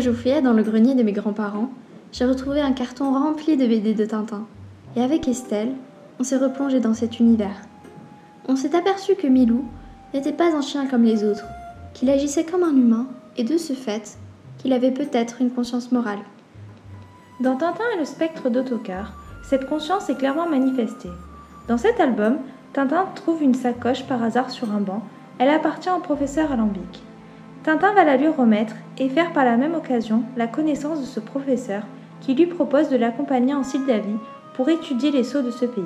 que je fouillais dans le grenier de mes grands-parents, j'ai retrouvé un carton rempli de BD de Tintin. Et avec Estelle, on s'est replongé dans cet univers. On s'est aperçu que Milou n'était pas un chien comme les autres, qu'il agissait comme un humain et de ce fait, qu'il avait peut-être une conscience morale. Dans Tintin et le spectre d'autocar, cette conscience est clairement manifestée. Dans cet album, Tintin trouve une sacoche par hasard sur un banc. Elle appartient au professeur Alambic. Tintin va la lui remettre et faire par la même occasion la connaissance de ce professeur qui lui propose de l'accompagner en Sildavie pour étudier les sceaux de ce pays.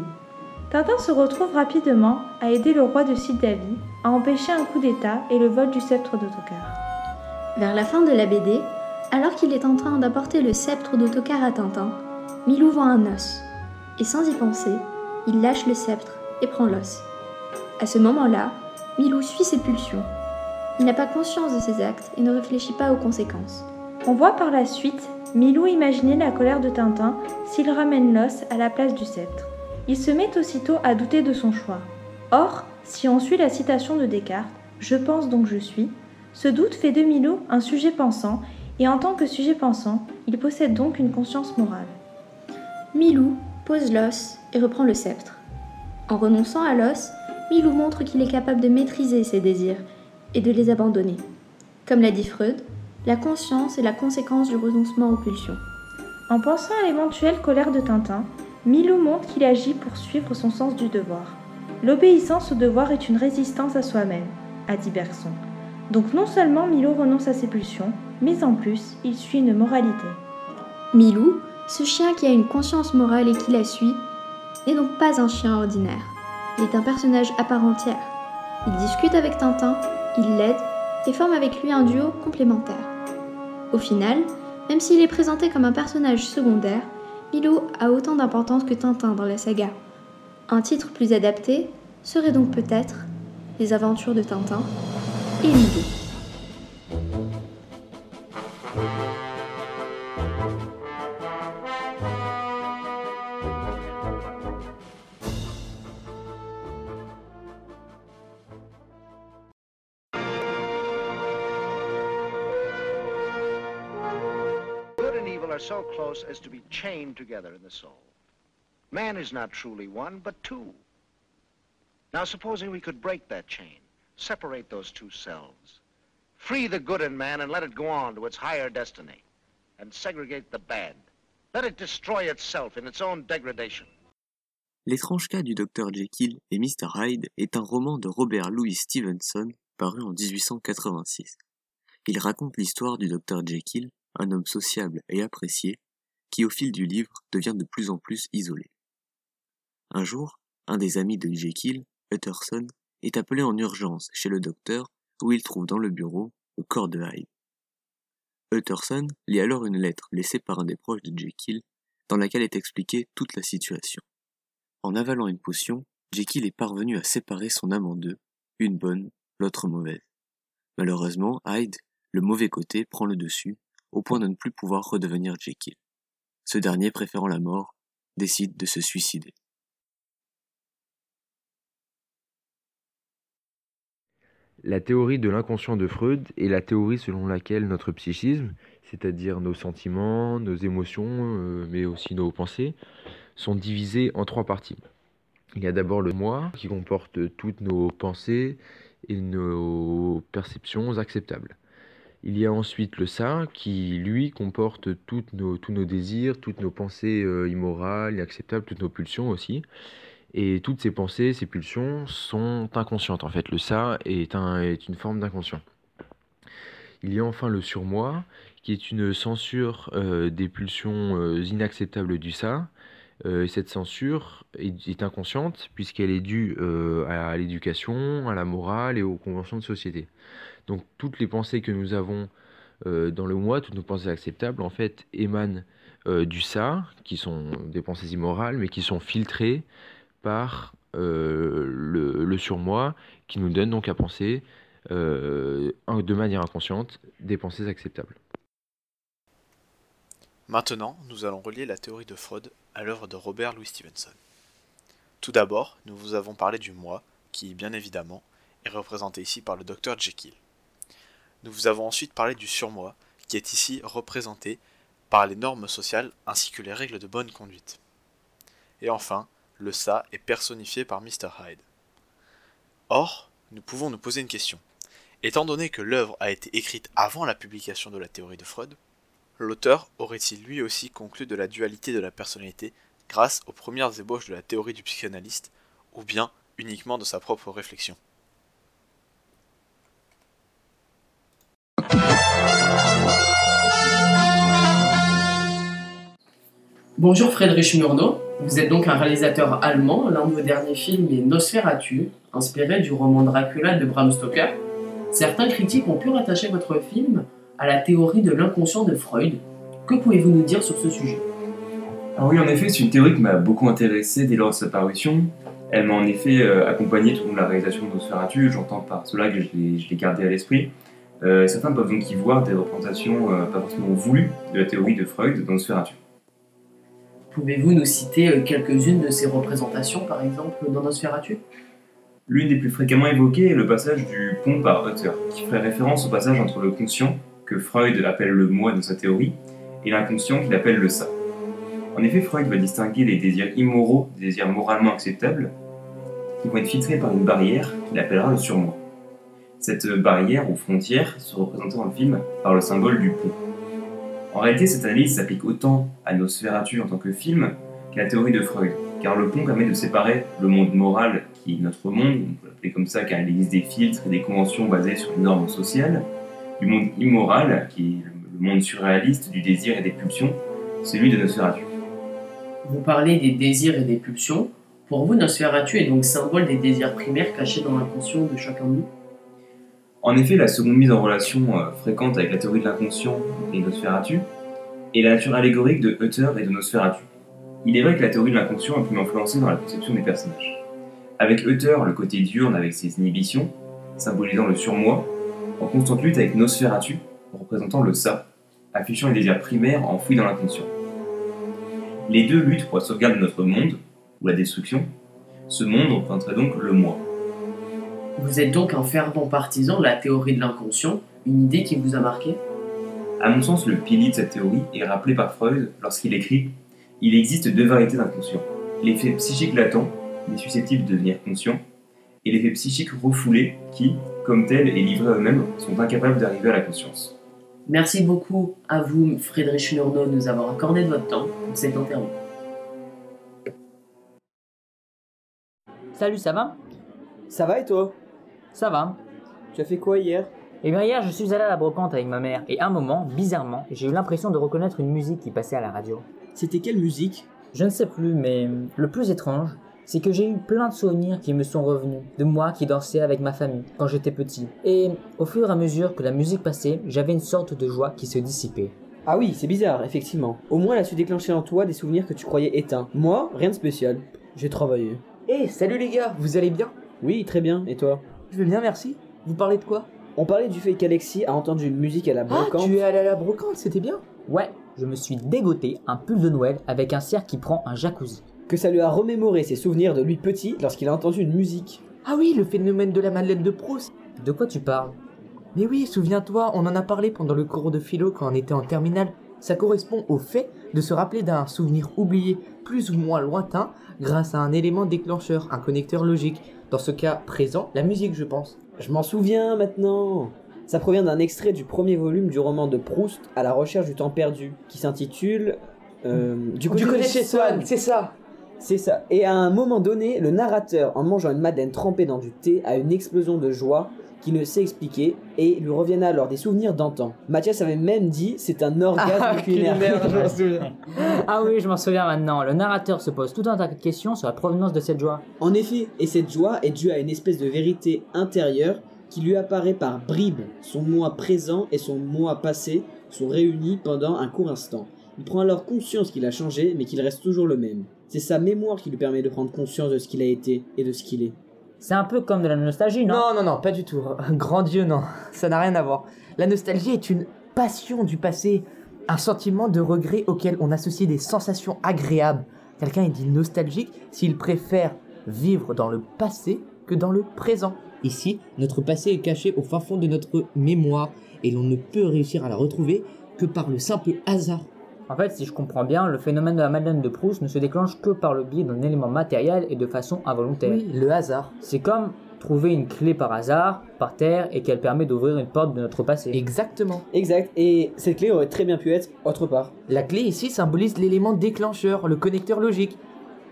Tintin se retrouve rapidement à aider le roi de Sildavie à empêcher un coup d'État et le vol du sceptre d'autocar. Vers la fin de la BD, alors qu'il est en train d'apporter le sceptre d'autocar à Tintin, Milou voit un os. Et sans y penser, il lâche le sceptre et prend l'os. À ce moment-là, Milou suit ses pulsions. Il n'a pas conscience de ses actes et ne réfléchit pas aux conséquences. On voit par la suite Milou imaginer la colère de Tintin s'il ramène l'os à la place du sceptre. Il se met aussitôt à douter de son choix. Or, si on suit la citation de Descartes, Je pense donc je suis, ce doute fait de Milou un sujet pensant, et en tant que sujet pensant, il possède donc une conscience morale. Milou pose l'os et reprend le sceptre. En renonçant à l'os, Milou montre qu'il est capable de maîtriser ses désirs et de les abandonner. Comme l'a dit Freud, la conscience est la conséquence du renoncement aux pulsions. En pensant à l'éventuelle colère de Tintin, Milou montre qu'il agit pour suivre son sens du devoir. L'obéissance au devoir est une résistance à soi-même, a dit Bergson. Donc non seulement Milou renonce à ses pulsions, mais en plus, il suit une moralité. Milou, ce chien qui a une conscience morale et qui la suit, n'est donc pas un chien ordinaire. Il est un personnage à part entière. Il discute avec Tintin, il l'aide et forme avec lui un duo complémentaire. Au final, même s'il est présenté comme un personnage secondaire, Milou a autant d'importance que Tintin dans la saga. Un titre plus adapté serait donc peut-être Les aventures de Tintin et Milou. Are so close as to be chained together in the soul. Man is not truly one, but two. Now, supposing we could break that chain, separate those two selves, free the good in man and let it go on to its higher destiny, and segregate the bad. Let it destroy itself in its own degradation. L'étrange cas du Dr Jekyll et Mr Hyde est un roman de Robert Louis Stevenson paru en 1886. Il raconte l'histoire du Dr Jekyll un homme sociable et apprécié, qui au fil du livre devient de plus en plus isolé. Un jour, un des amis de Jekyll, Utterson, est appelé en urgence chez le docteur où il trouve dans le bureau le corps de Hyde. Utterson lit alors une lettre laissée par un des proches de Jekyll dans laquelle est expliquée toute la situation. En avalant une potion, Jekyll est parvenu à séparer son âme en deux, une bonne, l'autre mauvaise. Malheureusement, Hyde, le mauvais côté, prend le dessus au point de ne plus pouvoir redevenir Jekyll. Ce dernier, préférant la mort, décide de se suicider. La théorie de l'inconscient de Freud est la théorie selon laquelle notre psychisme, c'est-à-dire nos sentiments, nos émotions, euh, mais aussi nos pensées, sont divisés en trois parties. Il y a d'abord le moi, qui comporte toutes nos pensées et nos perceptions acceptables. Il y a ensuite le ça qui, lui, comporte tous nos désirs, toutes nos pensées euh, immorales, inacceptables, toutes nos pulsions aussi. Et toutes ces pensées, ces pulsions sont inconscientes. En fait, le ça est, est une forme d'inconscient. Il y a enfin le surmoi, qui est une censure euh, des pulsions euh, inacceptables du ça. et cette censure est inconsciente puisqu'elle est due à l'éducation, à la morale et aux conventions de société. Donc toutes les pensées que nous avons euh, dans le moi, toutes nos pensées acceptables, en fait, émanent euh, du ça, qui sont des pensées immorales, mais qui sont filtrées par euh, le, le, surmoi, qui nous donne donc à penser de manière inconsciente des pensées acceptables. Maintenant, nous allons relier la théorie de Freud à l'œuvre de Robert Louis Stevenson. Tout d'abord, nous vous avons parlé du moi, qui, bien évidemment, est représenté ici par le docteur Jekyll. Nous vous avons ensuite parlé du surmoi, qui est ici représenté par les normes sociales ainsi que les règles de bonne conduite. Et enfin, le ça est personnifié par Mr. Hyde. Or, nous pouvons nous poser une question. Étant donné que l'œuvre a été écrite avant la publication de la théorie de Freud, l'auteur aurait-il lui aussi conclu de la dualité de la personnalité grâce aux premières ébauches de la théorie du psychanalyste, ou bien uniquement de sa propre réflexion? Bonjour Friedrich Murnau, vous êtes donc un réalisateur allemand. L'un de vos derniers films est Nosferatu, inspiré du roman Dracula de Bram Stoker. Certains critiques ont pu rattacher votre film à la théorie de l'inconscient de Freud. Que pouvez-vous nous dire sur ce sujet? Alors oui, en effet, c'est une théorie qui m'a beaucoup intéressé dès lors de sa parution. Elle m'a en effet euh, accompagné tout au long de la réalisation de Nosferatu, j'entends par cela que je l'ai gardé à l'esprit. Euh, certains peuvent donc y voir des représentations euh, pas forcément voulues de la théorie de Freud dans Nosferatu. Pouvez-vous nous citer euh, quelques-unes de ces représentations, par exemple, dans Nosferatu? L'une des plus fréquemment évoquées est le passage du pont par Hutter, qui ferait référence au passage entre le conscient, que Freud appelle le moi dans sa théorie, et l'inconscient qu'il appelle le ça. En effet, Freud va distinguer les désirs immoraux des désirs moralement acceptables, qui vont être filtrés par une barrière qu'il appellera le surmoi. Cette barrière ou frontière se représentait dans le film par le symbole du pont. En réalité, cette analyse s'applique autant à Nosferatu en tant que film qu'à la théorie de Freud, car le pont permet de séparer le monde moral, qui est notre monde, on peut l'appeler comme ça car il existe des filtres et des conventions basées sur une norme sociale, du monde immoral, qui est le monde surréaliste du désir et des pulsions, celui de Nosferatu. Vous parlez des désirs et des pulsions. Pour vous, Nosferatu est donc symbole des désirs primaires cachés dans l'inconscient de chacun de nous? En effet, la seconde mise en relation euh, fréquente avec la théorie de l'inconscient et Nosferatu est la nature allégorique de Hutter et de Nosferatu. Il est vrai que la théorie de l'inconscient a pu m'influencer dans la conception des personnages. Avec Hutter, le côté diurne avec ses inhibitions, symbolisant le surmoi, en constante lutte avec Nosferatu, représentant le ça, affichant les désirs primaires enfouis dans l'inconscient. Les deux luttent pour la sauvegarde de notre monde, ou la destruction. Ce monde représenterait donc le moi. Vous êtes donc un fervent partisan de la théorie de l'inconscient, une idée qui vous a marqué? À mon sens, le pilier de cette théorie est rappelé par Freud lorsqu'il écrit Il existe deux variétés d'inconscient. L'effet psychique latent, mais susceptible de devenir conscient, et l'effet psychique refoulé, qui, comme tel et livré à eux-mêmes, sont incapables d'arriver à la conscience. Merci beaucoup à vous, Friedrich Murnau, de nous avoir accordé de votre temps pour cette interview. Salut, ça va? Ça va et toi? Ça va. Tu as fait quoi hier? Eh bien hier, je suis allé à la brocante avec ma mère et un moment, bizarrement, j'ai eu l'impression de reconnaître une musique qui passait à la radio. C'était quelle musique? Je ne sais plus, mais le plus étrange, c'est que j'ai eu plein de souvenirs qui me sont revenus, de moi qui dansais avec ma famille quand j'étais petit. Et au fur et à mesure que la musique passait, j'avais une sorte de joie qui se dissipait. Ah oui, c'est bizarre, effectivement. Au moins, elle a su déclencher en toi des souvenirs que tu croyais éteints. Moi, rien de spécial. J'ai travaillé. Eh, salut les gars, vous allez bien? Oui, très bien. Et toi? Je vais bien, merci. Vous parlez de quoi? On parlait du fait qu'Alexis a entendu une musique à la brocante. Ah, tu es allé à la brocante, c'était bien Ouais, je me suis dégoté un pull de Noël avec un cerf qui prend un jacuzzi. Que ça lui a remémoré ses souvenirs de lui petit lorsqu'il a entendu une musique. Ah oui, le phénomène de la Madeleine de Proust. De quoi tu parles? Mais oui, souviens-toi, on en a parlé pendant le cours de philo quand on était en terminale. Ça correspond au fait de se rappeler d'un souvenir oublié, plus ou moins lointain, grâce à un élément déclencheur, un connecteur logique. Dans ce cas présent, la musique, je pense. Je m'en souviens maintenant. Ça provient d'un extrait du premier volume du roman de Proust, À la recherche du temps perdu, qui s'intitule euh, Du côté, de chez Swan, c'est ça. C'est ça. Et à un moment donné, le narrateur, en mangeant une madeleine trempée dans du thé, a une explosion de joie qui ne sait expliquer et lui reviennent alors des souvenirs d'antan. Mathias avait même dit c'est un orgasme ah, culinaire. ah oui, je m'en souviens maintenant. Le narrateur se pose tout un tas de questions sur la provenance de cette joie. En effet, et cette joie est due à une espèce de vérité intérieure qui lui apparaît par bribes. Son moi présent et son moi passé sont réunis pendant un court instant. Il prend alors conscience qu'il a changé, mais qu'il reste toujours le même. C'est sa mémoire qui lui permet de prendre conscience de ce qu'il a été et de ce qu'il est. C'est un peu comme de la nostalgie, non? Non, non, non, pas du tout. Grand Dieu, non. Ça n'a rien à voir. La nostalgie est une passion du passé, un sentiment de regret auquel on associe des sensations agréables. Quelqu'un est dit nostalgique s'il préfère vivre dans le passé que dans le présent. Ici, notre passé est caché au fin fond de notre mémoire et l'on ne peut réussir à la retrouver que par le simple hasard. En fait, si je comprends bien, le phénomène de la Madeleine de Proust ne se déclenche que par le biais d'un élément matériel et de façon involontaire. Oui, le hasard. C'est comme trouver une clé par hasard, par terre, et qu'elle permet d'ouvrir une porte de notre passé. Exactement. Exact, et cette clé aurait très bien pu être autre part. La clé ici symbolise l'élément déclencheur, le connecteur logique.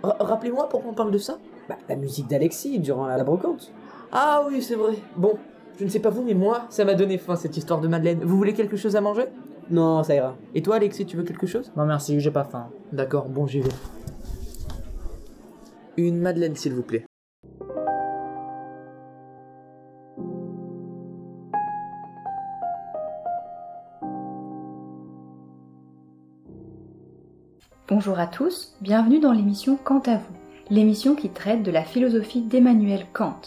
R- Rappelez-moi pourquoi on parle de ça Bah, la musique d'Alexis durant la brocante. Ah oui, c'est vrai. Bon, je ne sais pas vous, mais moi, ça m'a donné faim cette histoire de Madeleine. Vous voulez quelque chose à manger? Non, ça ira. Et toi, Alexis, tu veux quelque chose? Non merci, j'ai pas faim. D'accord, bon, j'y vais. Une Madeleine, s'il vous plaît. Bonjour à tous, bienvenue dans l'émission Quant à vous, l'émission qui traite de la philosophie d'Emmanuel Kant.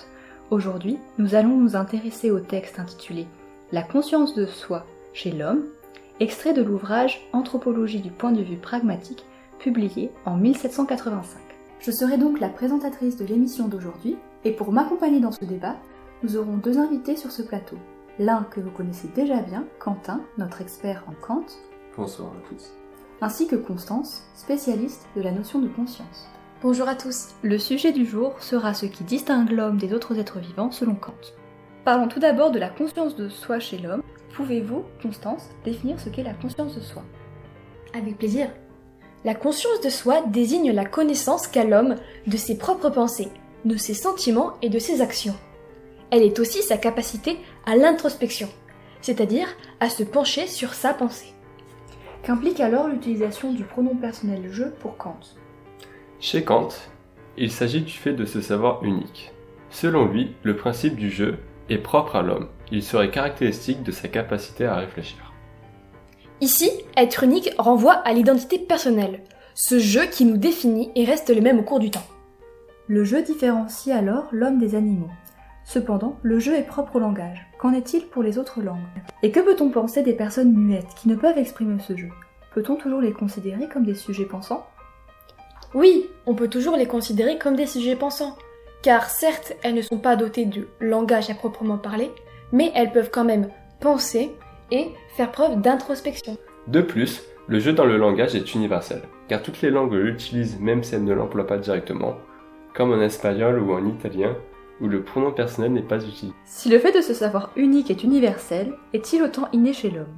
Aujourd'hui, nous allons nous intéresser au texte intitulé La conscience de soi chez l'homme, extrait de l'ouvrage Anthropologie du point de vue pragmatique, publié en 1785. Je serai donc la présentatrice de l'émission d'aujourd'hui, et pour m'accompagner dans ce débat, nous aurons deux invités sur ce plateau. L'un que vous connaissez déjà bien, Quentin, notre expert en Kant, Bonsoir à tous. ainsi que Constance, spécialiste de la notion de conscience. Bonjour à tous. Le sujet du jour sera ce qui distingue l'homme des autres êtres vivants selon Kant. Parlons tout d'abord de la conscience de soi chez l'homme. Pouvez-vous, Constance, définir ce qu'est la conscience de soi? Avec plaisir. La conscience de soi désigne la connaissance qu'a l'homme de ses propres pensées, de ses sentiments et de ses actions. Elle est aussi sa capacité à l'introspection, c'est-à-dire à se pencher sur sa pensée. Qu'implique alors l'utilisation du pronom personnel je pour Kant? Chez Kant, il s'agit du fait de se savoir unique. Selon lui, le principe du jeu est propre à l'homme. Il serait caractéristique de sa capacité à réfléchir. Ici, être unique renvoie à l'identité personnelle, ce jeu qui nous définit et reste le même au cours du temps. Le jeu différencie alors l'homme des animaux. Cependant, le jeu est propre au langage. Qu'en est-il pour les autres langues? Et que peut-on penser des personnes muettes qui ne peuvent exprimer ce jeu? Peut-on toujours les considérer comme des sujets pensants? Oui, on peut toujours les considérer comme des sujets pensants, car certes, elles ne sont pas dotées de langage à proprement parler, mais elles peuvent quand même penser et faire preuve d'introspection. De plus, le jeu dans le langage est universel, car toutes les langues l'utilisent même si elles ne l'emploient pas directement, comme en espagnol ou en italien, où le pronom personnel n'est pas utilisé. Si le fait de se savoir unique est universel, est-il autant inné chez l'homme?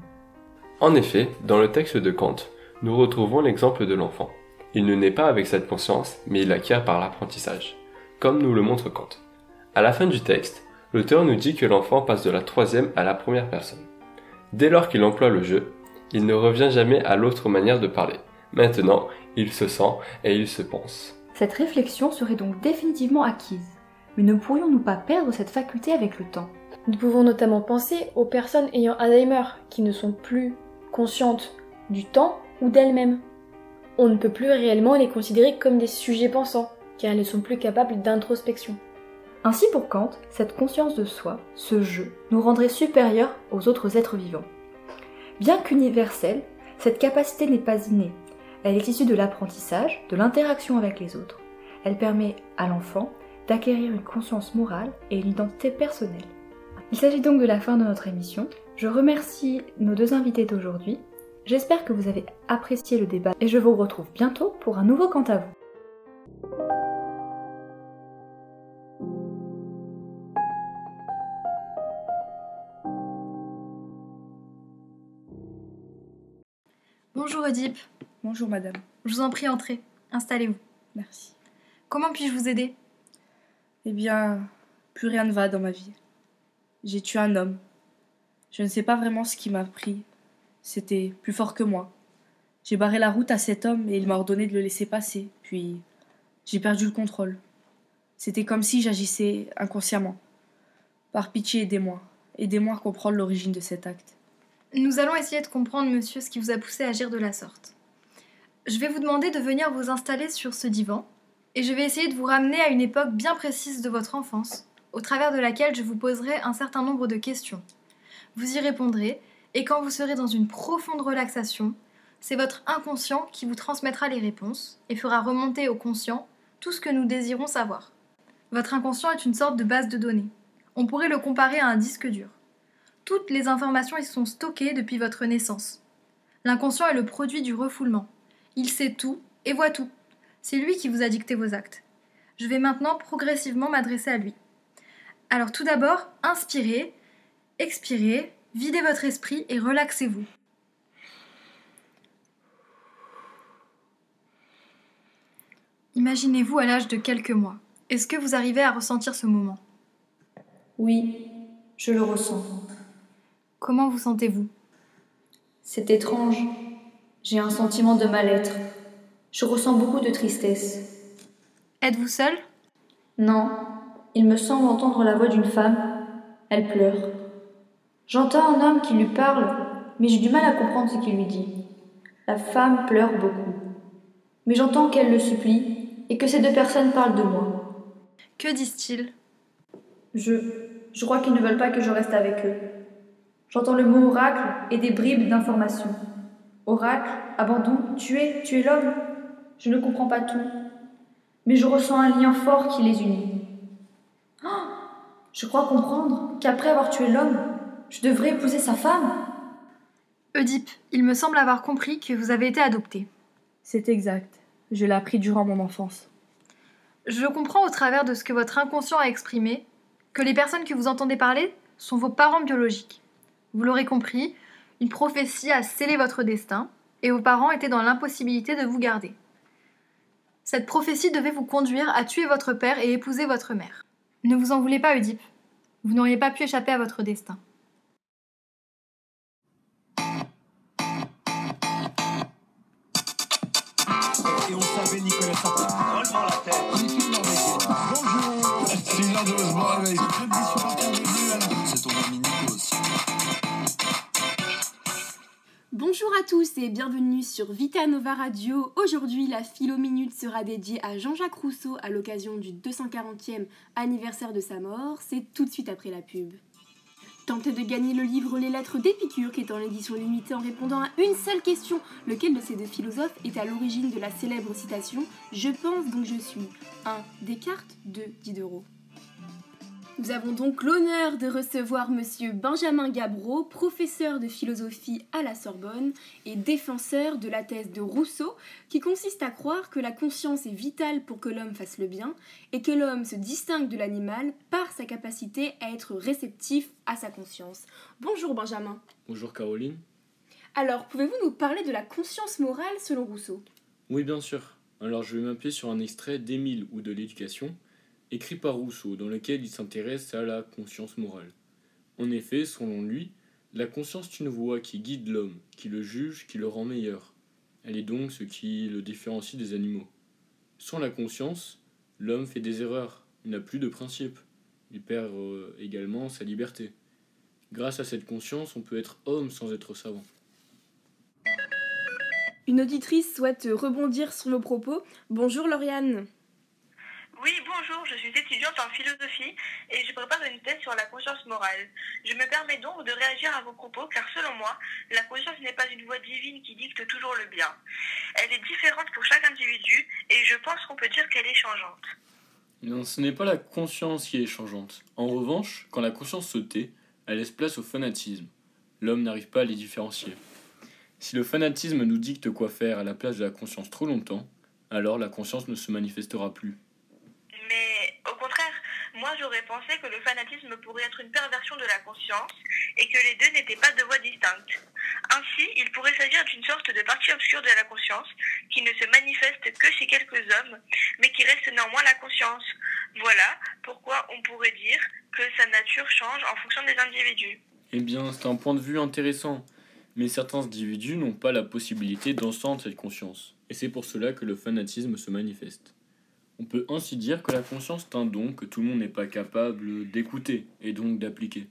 En effet, dans le texte de Kant, nous retrouvons l'exemple de l'enfant. Il ne naît pas avec cette conscience, mais il l'acquiert par l'apprentissage, comme nous le montre Kant. À la fin du texte, l'auteur nous dit que l'enfant passe de la troisième à la première personne. Dès lors qu'il emploie le jeu, il ne revient jamais à l'autre manière de parler. Maintenant, il se sent et il se pense. Cette réflexion serait donc définitivement acquise. Mais ne pourrions-nous pas perdre cette faculté avec le temps? Nous pouvons notamment penser aux personnes ayant Alzheimer, qui ne sont plus conscientes du temps ou d'elles-mêmes. On ne peut plus réellement les considérer comme des sujets pensants, car elles ne sont plus capables d'introspection. Ainsi pour Kant, cette conscience de soi, ce jeu, nous rendrait supérieurs aux autres êtres vivants. Bien qu'universelle, cette capacité n'est pas innée. Elle est issue de l'apprentissage, de l'interaction avec les autres. Elle permet à l'enfant d'acquérir une conscience morale et une identité personnelle. Il s'agit donc de la fin de notre émission. Je remercie nos deux invités d'aujourd'hui. J'espère que vous avez apprécié le débat et je vous retrouve bientôt pour un nouveau Quant à vous. Bonjour Oedipe. Bonjour madame. Je vous en prie, entrez. Installez-vous. Merci. Comment puis-je vous aider? Eh bien, plus rien ne va dans ma vie. J'ai tué un homme. Je ne sais pas vraiment ce qui m'a pris. C'était plus fort que moi. J'ai barré la route à cet homme et il m'a ordonné de le laisser passer. Puis, j'ai perdu le contrôle. C'était comme si j'agissais inconsciemment. Par pitié, aidez-moi. Aidez-moi à comprendre l'origine de cet acte. Nous allons essayer de comprendre, monsieur, ce qui vous a poussé à agir de la sorte. Je vais vous demander de venir vous installer sur ce divan, et je vais essayer de vous ramener à une époque bien précise de votre enfance, au travers de laquelle je vous poserai un certain nombre de questions. Vous y répondrez, et quand vous serez dans une profonde relaxation, c'est votre inconscient qui vous transmettra les réponses et fera remonter au conscient tout ce que nous désirons savoir. Votre inconscient est une sorte de base de données. On pourrait le comparer à un disque dur. Toutes les informations y sont stockées depuis votre naissance. L'inconscient est le produit du refoulement. Il sait tout et voit tout. C'est lui qui vous a dicté vos actes. Je vais maintenant progressivement m'adresser à lui. Alors tout d'abord, inspirez, expirez, videz votre esprit et relaxez-vous. Imaginez-vous à l'âge de quelques mois. Est-ce que vous arrivez à ressentir ce moment? Oui, je le ressens. Comment vous sentez-vous? C'est étrange. J'ai un sentiment de mal-être. Je ressens beaucoup de tristesse. Êtes-vous seul? Non, il me semble entendre la voix d'une femme. Elle pleure. J'entends un homme qui lui parle, mais j'ai du mal à comprendre ce qu'il lui dit. La femme pleure beaucoup. Mais j'entends qu'elle le supplie et que ces deux personnes parlent de moi. Que disent-ils? Je. Je crois qu'ils ne veulent pas que je reste avec eux. J'entends le mot oracle et des bribes d'informations. Oracle, abandon, tuer, tuer l'homme. Je ne comprends pas tout. Mais je ressens un lien fort qui les unit. Oh je crois comprendre qu'après avoir tué l'homme, je devrais épouser sa femme. Oedipe, il me semble avoir compris que vous avez été adopté. C'est exact. Je l'ai appris durant mon enfance. Je comprends au travers de ce que votre inconscient a exprimé que les personnes que vous entendez parler sont vos parents biologiques. Vous l'aurez compris, une prophétie a scellé votre destin et vos parents étaient dans l'impossibilité de vous garder. Cette prophétie devait vous conduire à tuer votre père et épouser votre mère. Ne vous en voulez pas, Oedipe. Vous n'auriez pas pu échapper à votre destin. Et on Nicolas. Bonjour. C'est. Bonjour à tous et bienvenue sur Vita Nova Radio. Aujourd'hui, la Philo Minute sera dédiée à Jean-Jacques Rousseau à l'occasion du 240e anniversaire de sa mort. C'est tout de suite après la pub. Tentez de gagner le livre Les Lettres d'Épicure qui est en édition limitée en répondant à une seule question. Lequel de ces deux philosophes est à l'origine de la célèbre citation Je pense donc je suis 1. Descartes 2. Diderot nous avons donc l'honneur de recevoir monsieur Benjamin Gabreau, professeur de philosophie à la Sorbonne et défenseur de la thèse de Rousseau, qui consiste à croire que la conscience est vitale pour que l'homme fasse le bien et que l'homme se distingue de l'animal par sa capacité à être réceptif à sa conscience. Bonjour Benjamin. Bonjour Caroline. Alors, pouvez-vous nous parler de la conscience morale selon Rousseau? Oui, bien sûr. Alors, je vais m'appuyer sur un extrait d'Émile ou de l'éducation écrit par Rousseau, dans lequel il s'intéresse à la conscience morale. En effet, selon lui, la conscience est une voie qui guide l'homme, qui le juge, qui le rend meilleur. Elle est donc ce qui le différencie des animaux. Sans la conscience, l'homme fait des erreurs, il n'a plus de principe, il perd euh, également sa liberté. Grâce à cette conscience, on peut être homme sans être savant. Une auditrice souhaite rebondir sur nos propos. Bonjour Lauriane. Oui, bonjour, je suis étudiante en philosophie et je prépare une thèse sur la conscience morale. Je me permets donc de réagir à vos propos car selon moi, la conscience n'est pas une voie divine qui dicte toujours le bien. Elle est différente pour chaque individu et je pense qu'on peut dire qu'elle est changeante. Non, ce n'est pas la conscience qui est changeante. En revanche, quand la conscience se tait, elle laisse place au fanatisme. L'homme n'arrive pas à les différencier. Si le fanatisme nous dicte quoi faire à la place de la conscience trop longtemps, alors la conscience ne se manifestera plus. Moi j'aurais pensé que le fanatisme pourrait être une perversion de la conscience et que les deux n'étaient pas de voies distinctes. Ainsi, il pourrait s'agir d'une sorte de partie obscure de la conscience qui ne se manifeste que chez quelques hommes, mais qui reste néanmoins la conscience. Voilà pourquoi on pourrait dire que sa nature change en fonction des individus. Eh bien, c'est un point de vue intéressant. Mais certains individus n'ont pas la possibilité d'entendre cette conscience. Et c'est pour cela que le fanatisme se manifeste. On peut ainsi dire que la conscience est un don que tout le monde n'est pas capable d'écouter et donc d'appliquer.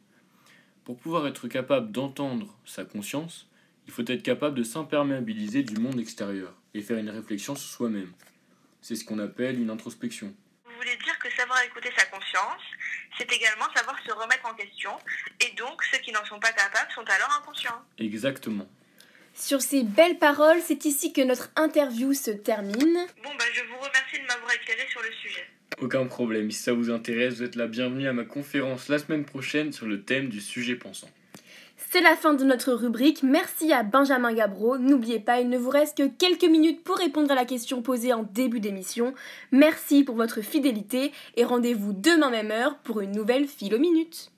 Pour pouvoir être capable d'entendre sa conscience, il faut être capable de s'imperméabiliser du monde extérieur et faire une réflexion sur soi-même. C'est ce qu'on appelle une introspection. Vous voulez dire que savoir écouter sa conscience, c'est également savoir se remettre en question, et donc ceux qui n'en sont pas capables sont alors inconscients. Exactement. Sur ces belles paroles, c'est ici que notre interview se termine. Bon, bah, je vous remercie de m'avoir éclairé sur le sujet. Aucun problème, si ça vous intéresse, vous êtes la bienvenue à ma conférence la semaine prochaine sur le thème du sujet pensant. C'est la fin de notre rubrique. Merci à Benjamin Gabro. N'oubliez pas, il ne vous reste que quelques minutes pour répondre à la question posée en début d'émission. Merci pour votre fidélité et rendez-vous demain même heure pour une nouvelle Philo Minute.